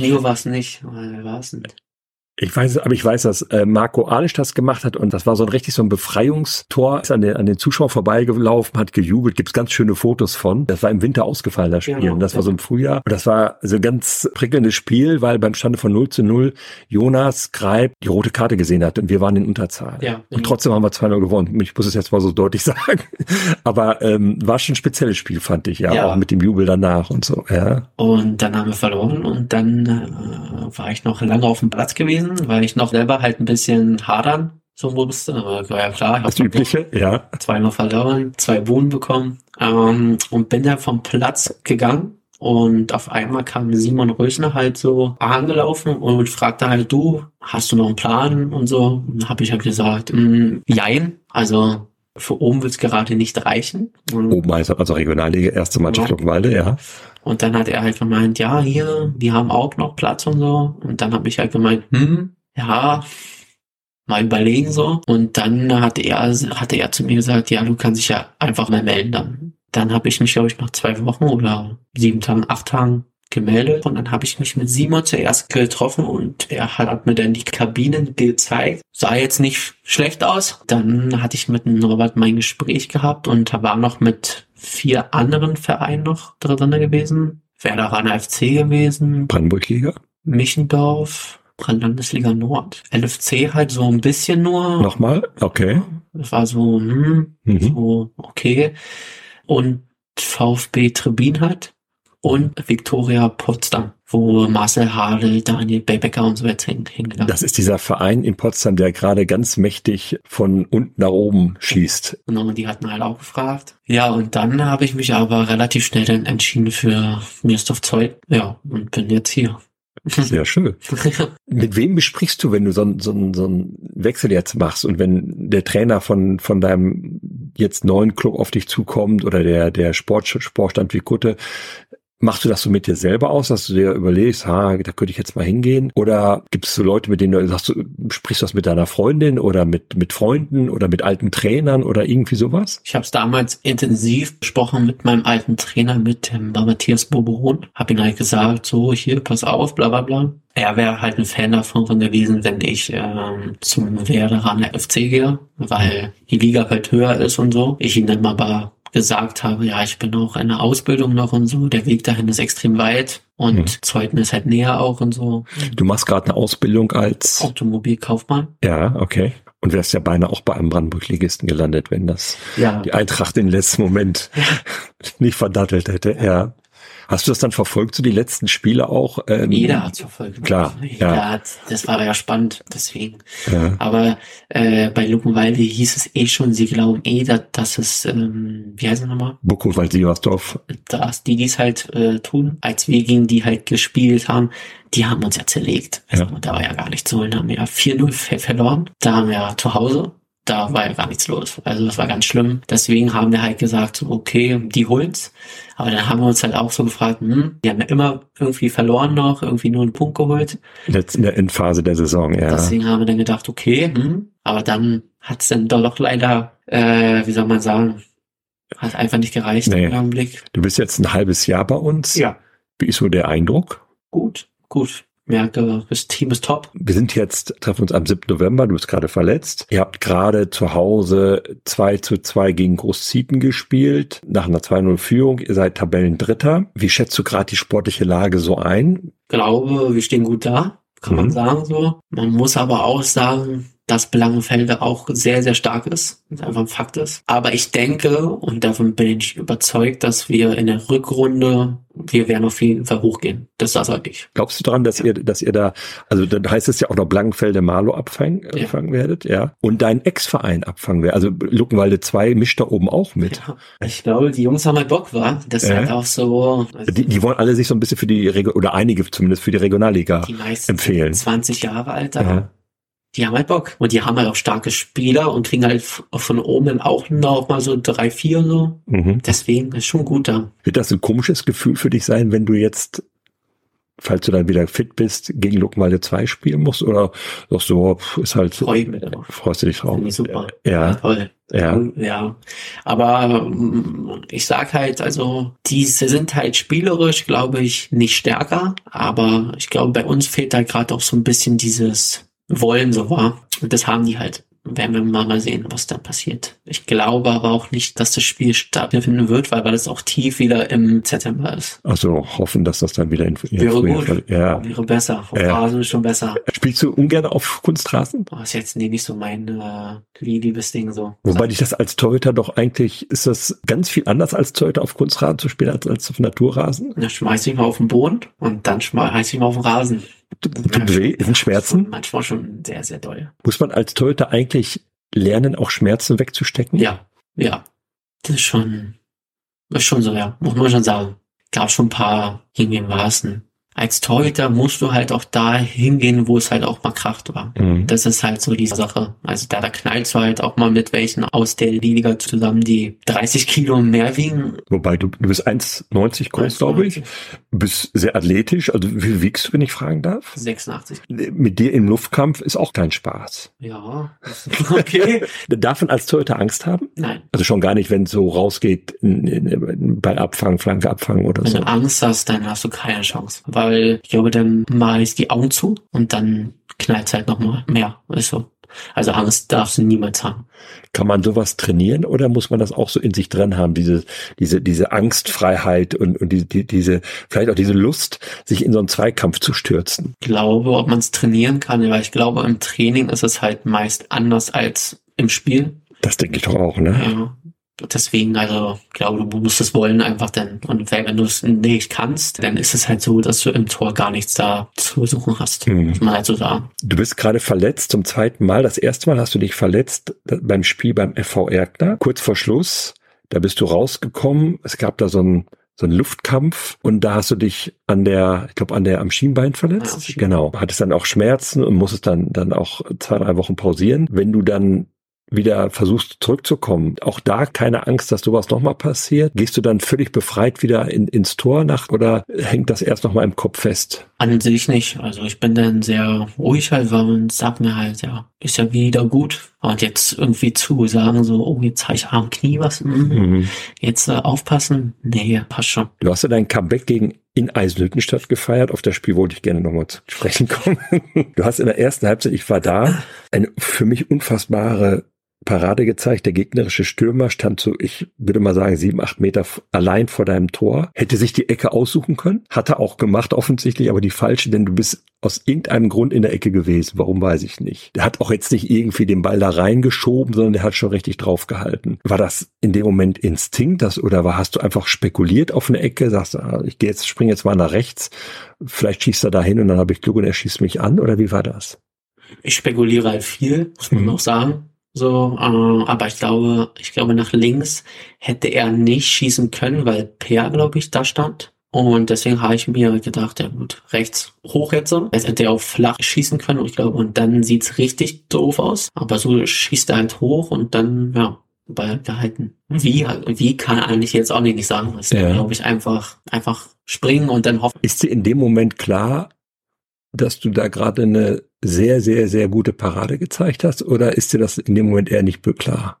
S1: Mio war es nicht. Wer war es denn?
S2: Ich weiß, aber ich weiß, dass äh, Marco Alisch das gemacht hat und das war so ein richtig so ein Befreiungstor. Ist an den, an den Zuschauern vorbeigelaufen, hat gejubelt. Gibt's ganz schöne Fotos von. Das war im Winter ausgefallen, das Spiel.
S1: Genau,
S2: und das war so im Frühjahr. Und das war so ein ganz prickelndes Spiel, weil beim Stande von 0 zu 0 Jonas Greib die rote Karte gesehen hat und wir waren in Unterzahl.
S1: Ja.
S2: Und trotzdem haben wir 2-0 gewonnen. Ich muss es jetzt mal so deutlich [LAUGHS] sagen. Aber ähm, war schon ein spezielles Spiel, fand ich, ja.
S1: Ja.
S2: Auch mit dem Jubel danach und so, ja.
S1: Und dann haben wir verloren und dann äh, war ich noch lange auf dem Platz gewesen, weil ich noch selber halt ein bisschen hadern so musste. Aber war ja klar, ich
S2: Das Übliche, ja.
S1: zweimal verloren, zwei Buhnen bekommen ähm, und bin dann vom Platz gegangen. Und auf einmal kam Simon Rösner halt so angelaufen und fragte halt, du, hast du noch einen Plan und so? Und dann habe ich halt gesagt, mm, jein, also für oben wird's gerade nicht reichen. Und
S2: Oben heißt also Regionalliga, erste Mannschaft. Luckenwalde, ja.
S1: und dann hat er halt gemeint, ja, hier, die haben auch noch Platz und so. Und dann habe ich halt gemeint, hm, ja, mal überlegen so. Und dann hat er, hatte er zu mir gesagt, ja, du kannst dich ja einfach mal melden dann. Dann habe ich mich, glaube ich, nach zwei Wochen oder sieben Tagen, acht Tagen gemeldet. Und dann habe ich mich mit Simon zuerst getroffen und er hat mir dann die Kabine gezeigt. Sah jetzt nicht schlecht aus. Dann hatte ich mit Norbert mein Gespräch gehabt und da war noch mit vier anderen Vereinen noch drin gewesen. Werderaner FC gewesen,
S2: Brandenburg-Liga.
S1: Michendorf, Landesliga Nord. LFC halt so ein bisschen nur.
S2: Nochmal, okay.
S1: Das war so, hm,
S2: Mhm.
S1: so, okay. Und VfB Trebin halt. Und Viktoria Potsdam, wo Marcel Hadel, Daniel Bebecker und so jetzt hin, hingegangen
S2: Das ist dieser Verein in Potsdam, der gerade ganz mächtig von unten nach oben schießt.
S1: Genau, und die hatten halt auch gefragt. Ja, und dann habe ich mich aber relativ schnell dann entschieden für Mirstorf Zeug. Ja, und bin jetzt hier. [LAUGHS]
S2: Sehr schön. Mit wem besprichst du, wenn du so, einen- so, so einen Wechsel jetzt machst und wenn der Trainer von, von deinem jetzt neuen Club auf dich zukommt oder der, der Sport, Sportstand wie Kutte, machst du das so mit dir selber aus, dass du dir überlegst, ha, da könnte ich jetzt mal hingehen? Oder gibt es so Leute, mit denen du sagst, du sprichst du das mit deiner Freundin oder mit, mit Freunden oder mit alten Trainern oder irgendwie sowas?
S1: Ich habe es damals intensiv besprochen mit meinem alten Trainer, mit dem Matthias Boberon. Hab ihm halt gesagt, so hier, pass auf, bla bla bla. Er wäre halt ein Fan davon gewesen, wenn ich ähm, zum Werderaner FC gehe, weil die Liga halt höher ist und so. Ich ihm dann mal aber gesagt habe, ja, ich bin auch in der Ausbildung noch und so, der Weg dahin ist extrem weit und
S2: Mhm.
S1: Zeuthen ist halt näher auch und so.
S2: Du machst gerade eine Ausbildung als,
S1: Automobilkaufmann.
S2: ja, okay. Und wärst ja beinahe auch bei einem Brandenburg-Ligisten gelandet, wenn das
S1: Ja,
S2: die Eintracht im letzten Moment [LAUGHS] nicht verdattelt hätte, ja. Hast du das dann verfolgt, so die letzten Spiele auch?
S1: Ähm, Jeder hat verfolgt.
S2: Klar.
S1: Jeder ja. hat, das war ja spannend, deswegen. Ja. Aber äh, bei Luckenwalde hieß es eh schon, sie glauben eh, dass, dass es, ähm, wie heißt es nochmal?
S2: Buchenwald-Sieversdorf.
S1: Dass die dies halt äh, tun, als wir gegen die halt gespielt haben, die haben uns ja zerlegt. Also, ja. Da war ja gar nichts zu holen, haben wir ja 4-0 verloren. Da haben wir zu Hause da war ja gar nichts los. Also das war ganz schlimm. Deswegen haben wir halt gesagt, okay, die holen's. Aber dann haben wir uns halt auch so gefragt, hm, die haben ja immer irgendwie verloren noch, irgendwie nur einen Punkt geholt.
S2: In der Endphase der Saison, ja.
S1: Deswegen haben wir dann gedacht, okay, hm, aber dann hat's dann doch leider, äh, wie soll man sagen, hat einfach nicht gereicht
S2: nee. im Augenblick. Du bist jetzt ein halbes Jahr bei uns.
S1: Ja.
S2: Wie ist so der Eindruck?
S1: Gut, gut merke, das Team ist top.
S2: Wir sind jetzt, treffen uns am 7. November, du bist gerade verletzt. Ihr habt gerade zu Hause 2 zu 2 gegen Großzieten gespielt, nach einer 2-0-Führung. Ihr seid Tabellendritter. Wie schätzt du gerade die sportliche Lage so ein?
S1: Ich glaube, wir stehen gut da, kann mhm. man sagen so. Man muss aber auch sagen, dass Belangenfelde auch sehr, sehr stark ist. Das einfach ein Fakt ist. Aber ich denke, und davon bin ich überzeugt, dass wir in der Rückrunde, wir werden auf jeden Fall hochgehen. Das sage ich.
S2: Glaubst du daran, dass ja. ihr, dass ihr da, also dann heißt es ja auch noch Blankenfelde Malo abfangen, ja. abfangen werdet, ja? Und deinen Ex-Verein abfangen werdet. Also Luckenwalde 2 mischt da oben auch mit. Ja.
S1: Ich glaube, die Jungs haben halt Bock, war. Das ist halt auch so.
S2: Also die, die wollen alle sich so ein bisschen für die, Reg oder einige zumindest für die Regionalliga die empfehlen.
S1: 20 Jahre alt, da die haben halt Bock. Und die haben halt auch starke Spieler und kriegen halt von oben dann auch noch mal so drei, vier so. Mhm. Deswegen ist schon gut da.
S2: Wird das ein komisches Gefühl für dich sein, wenn du jetzt, falls du dann wieder fit bist, gegen Luckenwalde 2 spielen musst? Oder doch so, ist halt.
S1: Freu ich mich drauf.
S2: Freust du dich drauf?
S1: Ich super.
S2: Ja.
S1: toll. Ja. ja. Aber mm, ich sag halt, also, diese sind halt spielerisch, glaube ich, nicht stärker. Aber ich glaube, bei uns fehlt halt gerade auch so ein bisschen dieses, wollen so war. Und das haben die halt. Werden wir mal sehen, was da passiert. Ich glaube aber auch nicht, dass das Spiel stattfinden wird, weil, weil es auch tief wieder im September ist.
S2: Also hoffen, dass das dann wieder in
S1: Wäre gut. Fall, ja. Wäre besser. Auf ja. Rasen ist schon besser.
S2: Spielst du ungern auf Kunstrasen?
S1: Oh, ist jetzt nee, nicht so mein äh, liebes Ding so.
S2: Wobei dich das als Torhüter doch eigentlich, ist das ganz viel anders als Torhüter auf Kunstrasen zu spielen als, als auf Naturrasen?
S1: Da schmeiß ich mal auf den Boden und dann schmeiß ich mal auf den Rasen.
S2: Tut weh? Sind Schmerzen?
S1: Manchmal schon sehr, sehr doll.
S2: Muss man als Torhüter eigentlich lernen, auch Schmerzen wegzustecken?
S1: Ja, ja. Das ist schon, das ist schon so, ja. Muss man schon sagen. Gab schon ein paar, denn? Als Torhüter musst du halt auch da hingehen, wo es halt auch mal kracht war. Mhm. Das ist halt so die Sache. Also da, da knallst du halt auch mal mit welchen aus der Liga zusammen, die 30 Kilo mehr wiegen.
S2: Wobei du, du bist 1,90 groß, glaube ich. Bist sehr athletisch. Also wie wiegst du, wenn ich fragen darf?
S1: 86.
S2: Mit dir im Luftkampf ist auch kein Spaß.
S1: Ja, [LAUGHS] okay.
S2: Darf man als Torhüter Angst haben?
S1: Nein.
S2: Also schon gar nicht, wenn es so rausgeht, in, in, in, bei Abfang, Flanke abfangen oder
S1: wenn
S2: so.
S1: Wenn du Angst hast, dann hast du keine Chance. Weil weil ich glaube, dann mache ich die Augen zu und dann knallt es halt nochmal mehr. Ist so. Also Angst darfst du niemals haben.
S2: Kann man sowas trainieren oder muss man das auch so in sich drin haben, diese, diese, diese Angstfreiheit und, und die, die, diese, vielleicht auch diese Lust, sich in so einen Zweikampf zu stürzen?
S1: Ich glaube, ob man es trainieren kann, weil ich glaube, im Training ist es halt meist anders als im Spiel.
S2: Das denke ich doch auch, ne?
S1: Ja deswegen, also, ich glaube, du musst es wollen einfach denn. Und wenn du es nicht kannst, dann ist es halt so, dass du im Tor gar nichts da zu suchen hast. Mhm. Man halt so sagen.
S2: Du bist gerade verletzt zum zweiten Mal. Das erste Mal hast du dich verletzt beim Spiel beim FV Erkner. Kurz vor Schluss, da bist du rausgekommen. Es gab da so ein so ein Luftkampf und da hast du dich an der, ich glaube, an der am Schienbein verletzt. Ja, genau. Hattest dann auch Schmerzen und musstest dann dann auch zwei, drei Wochen pausieren. Wenn du dann wieder versuchst zurückzukommen, auch da keine Angst, dass sowas nochmal passiert? Gehst du dann völlig befreit wieder in, ins Tor nach oder hängt das erst nochmal im Kopf fest?
S1: An sich nicht. Also ich bin dann sehr ruhig halt, weil man sagt mir halt, ja, ist ja wieder gut. Und jetzt irgendwie zu sagen so, oh, jetzt habe ich am Knie was, mhm. mhm. jetzt äh, aufpassen, nee, passt schon.
S2: Du hast ja dein Comeback gegen in Eisenhüttenstadt gefeiert. Auf das Spiel wollte ich gerne nochmal zu sprechen kommen. [LAUGHS] Du hast in der ersten Halbzeit, ich war da, eine für mich unfassbare Parade gezeigt. Der gegnerische Stürmer stand so, ich würde mal sagen, sieben, acht Meter allein vor deinem Tor. Hätte sich die Ecke aussuchen können. Hat er auch gemacht, offensichtlich, aber die falsche, denn du bist aus irgendeinem Grund in der Ecke gewesen. Warum weiß ich nicht. Der hat auch jetzt nicht irgendwie den Ball da reingeschoben, sondern der hat schon richtig draufgehalten. War das in dem Moment Instinkt, das, oder war, hast du einfach spekuliert auf eine Ecke, sagst, ah, ich gehe jetzt, springe jetzt mal nach rechts, vielleicht schießt er da hin und dann habe ich Glück und er schießt mich an, oder wie war das?
S1: Ich spekuliere halt viel, muss man mhm. auch sagen. So, äh, aber ich glaube, ich glaube, nach links hätte er nicht schießen können, weil Per, glaube ich, da stand. Und deswegen habe ich mir gedacht, ja gut, rechts hoch jetzt so. Jetzt hätte er auch flach schießen können und ich glaube, und dann sieht's richtig doof aus. Aber so schießt er halt hoch und dann, ja, Ball gehalten. Wie, wie kann eigentlich jetzt auch nicht sagen. Das ja. glaube ich einfach, einfach springen und dann hoffen.
S2: Ist dir in dem Moment klar, dass du da gerade eine sehr, sehr, sehr gute Parade gezeigt hast? Oder ist dir das in dem Moment eher nicht klar?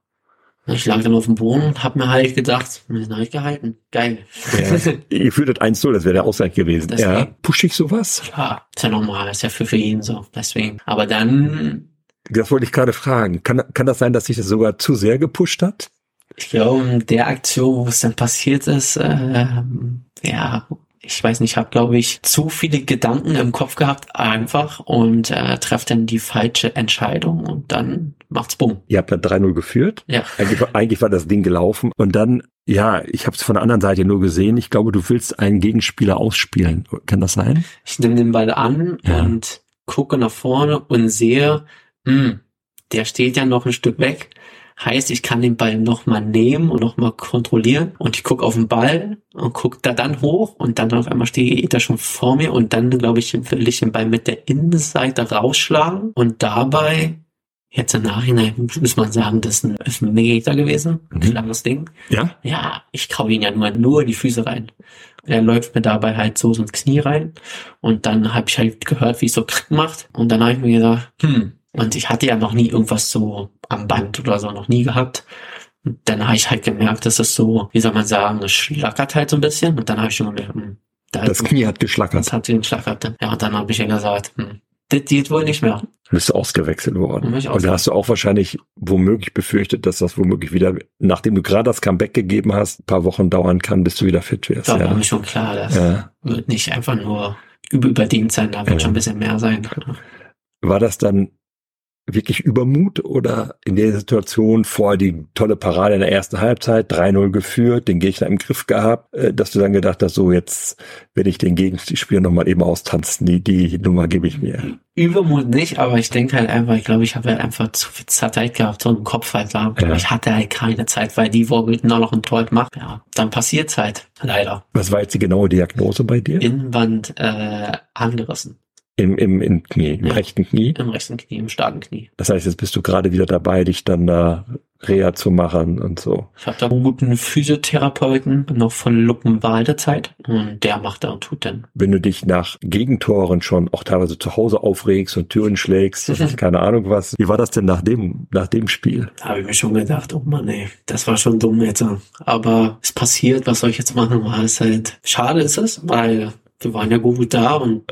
S1: Ich lag dann auf dem Boden und hab mir halt gedacht, mir ist ich gehalten. Geil.
S2: Ja. [LAUGHS] Ihr führtet 1-0, das wäre der Ausgleich gewesen. Deswegen, ja. Push ich sowas?
S1: Ja, ist ja normal, ist ja für, für ihn so. Deswegen. Aber dann.
S2: Das wollte ich gerade fragen. Kann, kann das sein, dass sich das sogar zu sehr gepusht hat?
S1: Ich glaube, in der Aktion, wo es dann passiert ist, äh, ja, ich weiß nicht, habe glaube ich zu viele Gedanken im Kopf gehabt einfach und äh, treffe dann die falsche Entscheidung und dann macht's bumm.
S2: Ihr habt dann 3-0 geführt.
S1: Ja.
S2: Eigentlich, eigentlich war das Ding gelaufen und dann, ja, ich habe es von der anderen Seite nur gesehen. Ich glaube, du willst einen Gegenspieler ausspielen. Kann das sein?
S1: Ich nehme den Ball an ja. und gucke nach vorne und sehe, mh, hm, der steht ja noch ein Stück weg Heißt, ich kann den Ball nochmal nehmen und nochmal kontrollieren und ich gucke auf den Ball und gucke da dann hoch und dann auf einmal steht er schon vor mir und dann, glaube ich, will ich den Ball mit der Innenseite rausschlagen und dabei Jetzt im Nachhinein muss man sagen, das ist ein Elfmeter gewesen. Ein mhm. klares Ding.
S2: Ja?
S1: Ja, ich kau ihn ja nur, nur in die Füße rein. Er läuft mir dabei halt so, so ins Knie rein. Und dann habe ich halt gehört, wie es so krieg macht. Und dann habe ich mir gedacht, hm, und ich hatte ja noch nie irgendwas so am Band oder so, noch nie gehabt. Und dann habe ich halt gemerkt, dass es so, wie soll man sagen, es schlackert halt so ein bisschen. Und dann habe ich schon gemerkt, hm,
S2: da das Knie hat geschlackert.
S1: Das hat geschlackert. Ja, und dann habe ich ja gesagt, hm, das geht wohl nicht mehr.
S2: Du bist ausgewechselt worden. Und da hast du auch wahrscheinlich womöglich befürchtet, dass das womöglich wieder, nachdem du gerade das Comeback gegeben hast, ein paar Wochen dauern kann, bis du wieder fit wirst.
S1: Da ja. war mir schon klar, das ja. wird nicht einfach nur überdient sein, da wird ja. schon ein bisschen mehr sein.
S2: War das dann wirklich Übermut oder in der Situation vor die tolle Parade in der ersten Halbzeit, 3-0 geführt, den Gegner im Griff gehabt, äh, dass du dann gedacht hast, so jetzt werde ich den Gegenspieler nochmal eben austanzen, die, die Nummer gebe ich mir.
S1: Übermut nicht, aber ich denke halt einfach, ich glaube, ich habe halt einfach zu viel Zeit gehabt, so im Kopf halt war. Ja. Ich hatte halt keine Zeit, weil die wollten nur noch ein Tor macht. Ja, dann passiert's halt, leider.
S2: Was war jetzt die genaue Diagnose bei dir?
S1: Innenwand äh, angerissen.
S2: Im, im, im Knie, im ja, rechten Knie?
S1: Im rechten Knie, im starken Knie.
S2: Das heißt, jetzt bist du gerade wieder dabei, dich dann da Reha zu machen und so.
S1: Ich habe da einen guten Physiotherapeuten noch von Luckenwalde Zeit und der macht da und tut dann.
S2: Wenn du dich nach Gegentoren schon auch teilweise zu Hause aufregst und Türen schlägst, [LAUGHS] keine Ahnung was, wie war das denn nach dem, nach dem Spiel?
S1: Da habe ich mir schon gedacht, oh Mann ey, das war schon dumm jetzt. Aber es passiert, was soll ich jetzt machen? War es halt, schade ist es, weil wir waren ja gut da und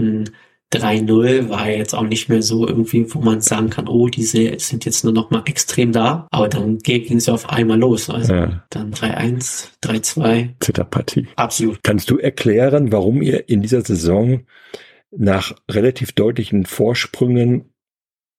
S1: 3-0 war jetzt auch nicht mehr so irgendwie, wo man sagen kann, oh, diese sind jetzt nur noch mal extrem da. Aber dann ging es ja auf einmal los. Also ja. dann 3-1, 3-2.
S2: Zitterpartie.
S1: Absolut.
S2: Kannst du erklären, warum ihr in dieser Saison nach relativ deutlichen Vorsprüngen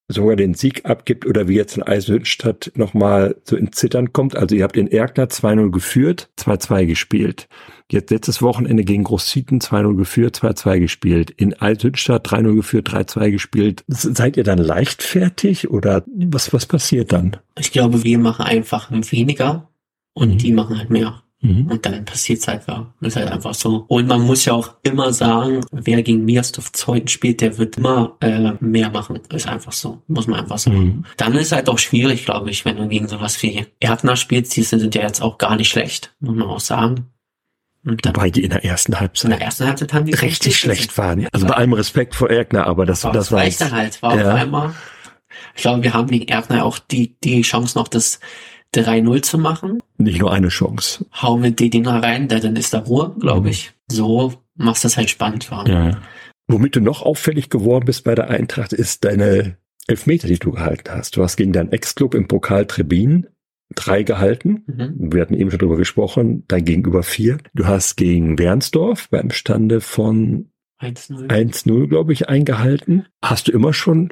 S2: sogar den Sieg abgibt oder wie jetzt in Eisenhüttenstadt nochmal so in Zittern kommt. Also ihr habt in Erkner 2-0 geführt, 2-2 gespielt. Jetzt letztes Wochenende gegen Großzieten 2-0 geführt, 2-2 gespielt. In Eisenhüttenstadt 3-0 geführt, 3-2 gespielt. Seid ihr dann leichtfertig oder was, was passiert dann?
S1: Ich glaube, wir machen einfach weniger und mhm. die machen halt mehr. Mhm. Und dann passiert's halt, ja. ist halt einfach so. Und man muss ja auch immer sagen, wer gegen Miastov Zeuthen spielt, der wird immer äh, mehr machen. Ist einfach so. Muss man einfach sagen. Mhm. Dann ist halt auch schwierig, glaube ich, wenn du gegen sowas wie Erdner spielst. Die sind ja jetzt auch gar nicht schlecht, muss man auch sagen.
S2: Und dann, Wobei die in der ersten Halbzeit,
S1: in der ersten Halbzeit haben die
S2: richtig schlecht waren. Also bei allem Respekt vor Erkner, aber das, war das war
S1: dann halt. War ja. auf einmal. Ich glaube, wir haben gegen Erkner auch die die Chance noch, das 3-0 zu machen.
S2: Nicht nur eine Chance.
S1: Hauen wir die Dinger rein, dann ist da Ruhe, glaube mhm. ich. So machst du es halt spannend.
S2: War. Ja. Womit du noch auffällig geworden bist bei der Eintracht, ist deine Elfmeter, die du gehalten hast. Du hast gegen deinen Ex-Club im Pokal Trebin drei gehalten.
S1: Mhm.
S2: Wir hatten eben schon drüber gesprochen, dein Gegenüber vier. Du hast gegen Wernsdorf beim Stande von
S1: 1-0.
S2: 1-0, glaube ich, eingehalten. Hast du immer schon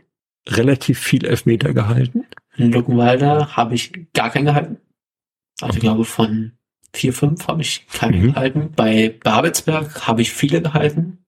S2: relativ viel Elfmeter gehalten?
S1: In Luckenwalder habe ich gar keinen gehalten. Also ich glaube von 4, 5 habe ich keinen
S2: Mhm.
S1: gehalten. Bei Babelsberg habe ich viele gehalten.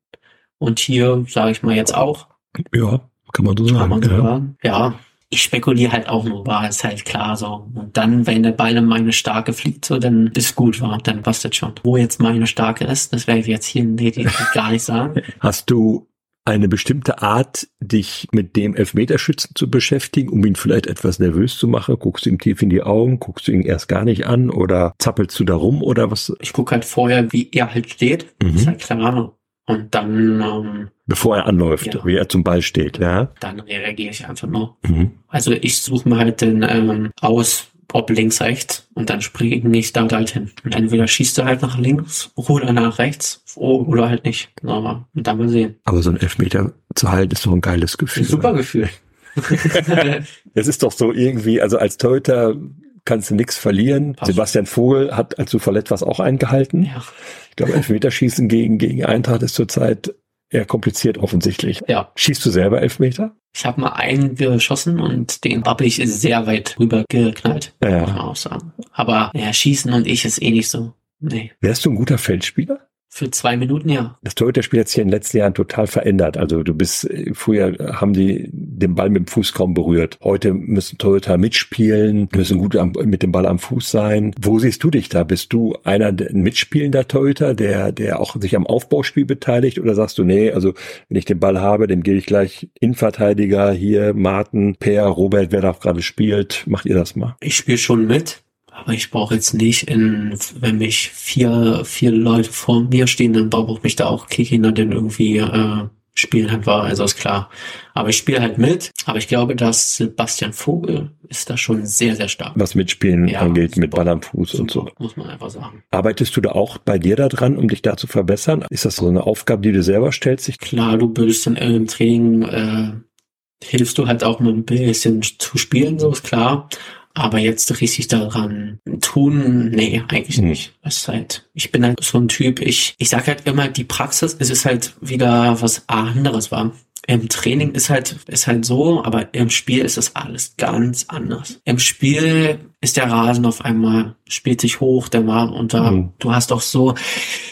S1: Und hier sage ich mal jetzt auch.
S2: Ja, kann man so
S1: Kann
S2: sagen.
S1: man so
S2: ja.
S1: sagen. Ja, ich spekuliere halt auch nur, war ist halt klar so. Und dann, wenn der Ball in meine Starke fliegt, so, dann ist gut, war, dann passt das schon. Wo jetzt meine Starke ist, das werde ich jetzt hier definitiv gar nicht sagen. [LAUGHS]
S2: Hast du eine bestimmte Art, dich mit dem Elfmeterschützen zu beschäftigen, um ihn vielleicht etwas nervös zu machen? Guckst du ihm tief in die Augen? Guckst du ihn erst gar nicht an? Oder zappelst du da rum? Oder was?
S1: Ich gucke halt vorher, wie er halt steht.
S2: Mhm.
S1: Ist halt klar. Und dann, ähm,
S2: Bevor er anläuft,
S1: Ja.
S2: wie er zum Ball steht, ja?
S1: dann reagiere ich einfach nur.
S2: Mhm.
S1: Also ich suche mir halt den ähm, aus, ob links, rechts und dann springe ich da halt hin. Und entweder schießt er halt nach links oder nach rechts o- oder halt nicht. Aber und dann mal sehen.
S2: Aber so ein Elfmeter zu halten ist doch ein geiles Gefühl.
S1: Super Gefühl. [LAUGHS] [LAUGHS]
S2: Es ist doch so irgendwie, also als Torhüter kannst du nichts verlieren.
S1: Passt.
S2: Sebastian Vogel hat, als du verletzt warst, auch eingehalten.
S1: ja.
S2: Ich glaube, Elfmeterschießen gegen, gegen Eintracht ist zurzeit eher kompliziert offensichtlich.
S1: ja.
S2: Schießt du selber Elfmeter?
S1: Ich habe mal einen geschossen und den habe ich sehr weit rüber geknallt.
S2: Ja.
S1: Muss man auch sagen. Aber ja, schießen und ich ist eh nicht so. Nee.
S2: Wärst du ein guter Feldspieler?
S1: Für zwei Minuten ja.
S2: Das Torhüterspiel hat sich in den letzten Jahren total verändert. Also du bist, äh, früher haben die den Ball mit dem Fuß kaum berührt. Heute müssen Torhüter mitspielen, müssen gut am, mit dem Ball am Fuß sein. Wo siehst du dich da? Bist du einer, ein mitspielender Torhüter, der, der auch sich am Aufbauspiel beteiligt? Oder sagst du, nee, also wenn ich den Ball habe, dann gehe ich gleich Innenverteidiger hier, Martin, Per, Robert, wer da auch gerade spielt. Macht ihr das mal?
S1: Ich spiele schon mit, aber ich brauche jetzt nicht in, wenn mich vier, vier Leute vor mir stehen, dann brauche ich mich da auch Kinder, den irgendwie äh, spielen halt war, also ist klar. Aber ich spiele halt mit, aber ich glaube, dass Sebastian Vogel ist da schon sehr, sehr stark.
S2: Was Mitspielen
S1: Ja,
S2: angeht, mit
S1: super.
S2: Ball am Fuß und so.
S1: Super, Muss man einfach sagen.
S2: Arbeitest du da auch bei dir da dran, um dich da zu verbessern? Ist das so eine Aufgabe, die du selber stellst?
S1: Klar, du bildest dann im Training, äh, hilfst du halt auch mal ein bisschen zu spielen, so ist klar. Aber jetzt richtig daran tun, nee, eigentlich
S2: Hm.
S1: nicht. Das ist halt, ich bin halt so ein Typ, ich, ich sag halt immer, die Praxis, es ist halt wieder was anderes war. Im Training ist halt, ist halt so, aber im Spiel ist das alles ganz anders. Im Spiel ist der Rasen auf einmal, spielt sich hoch, der war und da,
S2: Mhm.
S1: du hast auch so,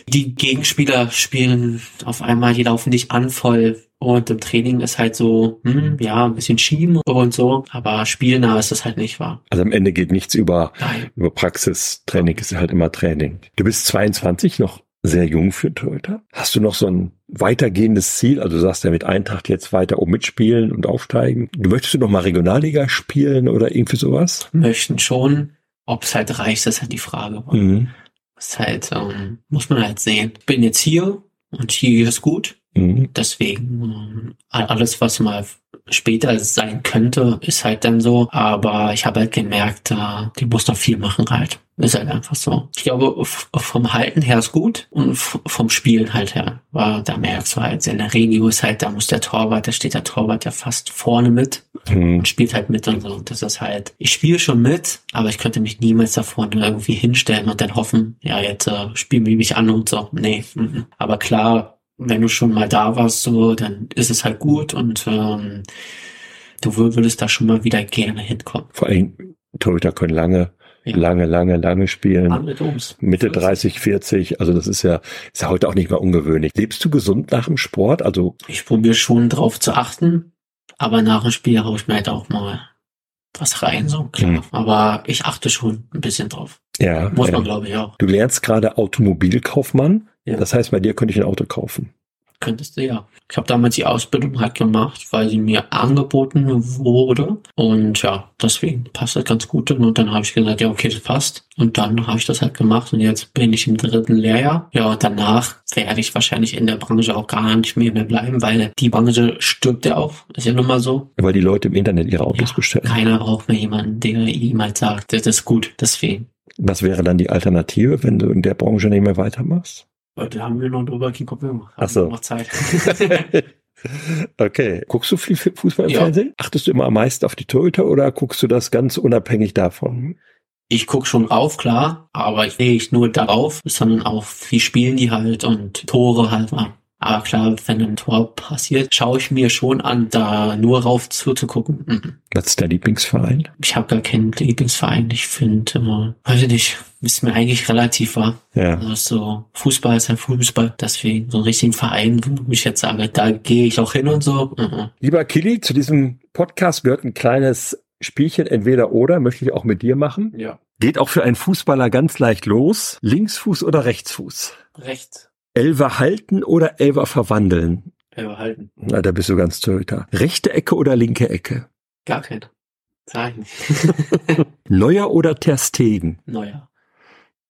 S1: die Gegenspieler spielen auf einmal, die laufen dich an voll. Und im Training ist halt so, hm, ja, ein bisschen schieben und so, aber spielnah ist das halt nicht wahr.
S2: Also am Ende geht nichts über,
S1: Nein.
S2: über Praxis. Training ist halt immer Training. Du bist 22, noch sehr jung für Torhüter. Hast du noch so ein weitergehendes Ziel? Also du sagst ja mit Eintracht jetzt weiter oben mitspielen und aufsteigen. Du möchtest du noch mal Regionalliga spielen oder irgendwie sowas?
S1: Möchten schon, ob es halt reicht, ist halt die Frage.
S2: Mhm.
S1: Das ist halt, ähm, muss man halt sehen. Bin jetzt hier und hier ist gut.
S2: Mhm.
S1: Deswegen, ähm, alles, was mal später sein könnte, ist halt dann so. Aber ich habe halt gemerkt, äh, die muss noch viel machen halt. Ist halt einfach so. Ich glaube, vom Halten her ist gut und vom Spielen halt her. War, da merkst du halt, in der Regio ist halt, da muss der Torwart, da steht der Torwart ja fast vorne mit
S2: Mhm.
S1: und spielt halt mit und so. Das ist halt, ich spiele schon mit, aber ich könnte mich niemals da vorne irgendwie hinstellen und dann hoffen, ja, jetzt äh, spielen wir mich an und so. Nee. mhm. Aber klar, wenn du schon mal da warst, so, dann ist es halt gut und ähm, du wür- würdest da schon mal wieder gerne hinkommen.
S2: Vor allem Torhüter können lange,
S1: Ja.
S2: lange, lange, lange spielen. Mitte 30, 40, also das ist ja, ist ja heute auch nicht mehr ungewöhnlich. Lebst du gesund nach dem Sport? Also,
S1: Ich probiere schon drauf zu achten, aber nach dem Spiel hau ich mir halt auch mal was rein, so klar.
S2: Mhm.
S1: Aber ich achte schon ein bisschen drauf.
S2: ja.
S1: Muss
S2: ja.
S1: man, glaube ich, auch.
S2: Du lernst gerade Automobilkaufmann.
S1: Ja.
S2: Das heißt, bei dir könnte ich ein Auto kaufen.
S1: Könntest du ja. Ich habe damals die Ausbildung halt gemacht, weil sie mir angeboten wurde. Und ja, deswegen passt das ganz gut. Und dann habe ich gesagt, ja, okay, das passt. Und dann habe ich das halt gemacht. Und jetzt bin ich im dritten Lehrjahr. Ja, und danach werde ich wahrscheinlich in der Branche auch gar nicht mehr, mehr bleiben, weil die Branche stirbt ja auch. Ist ja nun mal so.
S2: Weil die Leute im Internet ihre Autos
S1: Ja,
S2: bestellen.
S1: Keiner braucht mehr jemanden, der ihm halt sagt, das ist gut. Deswegen.
S2: Was wäre dann die Alternative, wenn du in der Branche nicht mehr weitermachst?
S1: Heute haben wir noch drüber geguckt. Wir haben
S2: Ach so.
S1: noch Zeit. [LAUGHS]
S2: Okay. Guckst du viel Fußball im
S1: Ja.
S2: Fernsehen? Achtest du immer am meisten auf die Torhüter oder guckst du das ganz unabhängig davon?
S1: Ich guck schon rauf, klar, aber ich sehe nicht nur darauf, sondern auch, wie spielen die halt und Tore halt mal. Aber klar, wenn ein Tor passiert, schaue ich mir schon an, da nur rauf zuzugucken. Mhm.
S2: Was ist dein Lieblingsverein?
S1: Ich habe gar keinen Lieblingsverein. Ich finde immer, weiß ich nicht, ist mir eigentlich relativ wahr.
S2: Ja.
S1: Also so, Fußball ist halt Fußball. Deswegen so einen richtigen Verein, wo ich jetzt sage, da gehe ich auch hin und so. Mhm.
S2: Lieber Kili, zu diesem Podcast gehört ein kleines Spielchen entweder oder, möchte ich auch mit dir machen.
S1: Ja.
S2: Geht auch für einen Fußballer ganz leicht los. Linksfuß oder Rechtsfuß?
S1: Rechts.
S2: Elfer halten oder Elfer verwandeln?
S1: Überhalten.
S2: Na, da bist du ganz Torhüter. Rechte Ecke oder linke Ecke?
S1: Gar kein. Sag ich nicht. [LAUGHS] [LAUGHS]
S2: Neuer oder Ter Stegen?
S1: Neuer.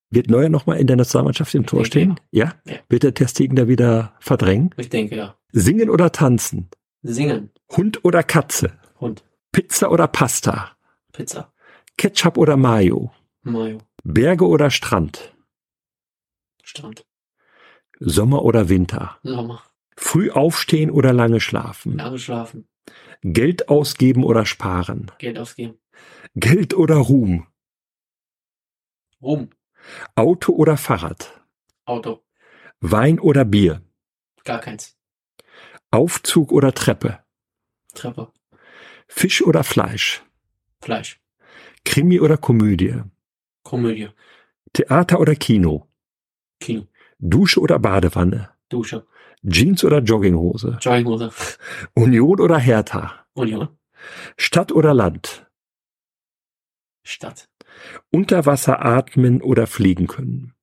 S2: Wird Neuer nochmal in der Nationalmannschaft im Tor stehen? Ja?
S1: Ja.
S2: Wird der Ter Stegen da wieder verdrängen?
S1: Ich denke ja.
S2: Singen oder tanzen?
S1: Singen.
S2: Hund oder Katze?
S1: Hund.
S2: Pizza oder Pasta?
S1: Pizza.
S2: Ketchup oder Mayo?
S1: Mayo.
S2: Berge oder Strand?
S1: Strand.
S2: Sommer oder Winter?
S1: Sommer.
S2: Früh aufstehen oder lange schlafen?
S1: Lange schlafen.
S2: Geld ausgeben oder sparen?
S1: Geld ausgeben.
S2: Geld oder Ruhm?
S1: Rum.
S2: Auto oder Fahrrad?
S1: Auto.
S2: Wein oder Bier?
S1: Gar keins.
S2: Aufzug oder Treppe?
S1: Treppe.
S2: Fisch oder Fleisch?
S1: Fleisch.
S2: Krimi oder Komödie?
S1: Komödie.
S2: Theater oder Kino?
S1: Kino.
S2: Dusche oder Badewanne?
S1: Dusche.
S2: Jeans oder Jogginghose?
S1: Jogginghose.
S2: Union oder Hertha?
S1: Union.
S2: Stadt oder Land?
S1: Stadt.
S2: Unter Wasser atmen oder fliegen können?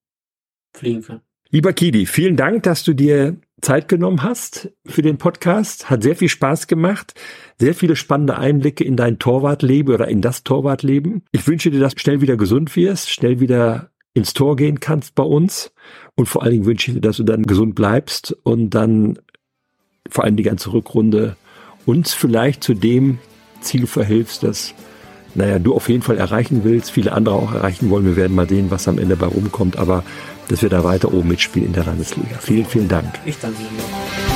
S1: Fliegen können.
S2: Lieber Kidi, vielen Dank, dass du dir Zeit genommen hast für den Podcast. Hat sehr viel Spaß gemacht. Sehr viele spannende Einblicke in dein Torwartleben oder in das Torwartleben. Ich wünsche dir, dass du schnell wieder gesund wirst, schnell wieder ins Tor gehen kannst bei uns. Und vor allen Dingen wünsche ich dir, dass du dann gesund bleibst und dann vor allem die ganze Rückrunde uns vielleicht zu dem Ziel verhilfst, das naja, du auf jeden Fall erreichen willst, viele andere auch erreichen wollen. Wir werden mal sehen, was am Ende bei rumkommt, aber dass wir da weiter oben mitspielen in der Landesliga. Vielen, vielen Dank.
S1: Ich danke dir.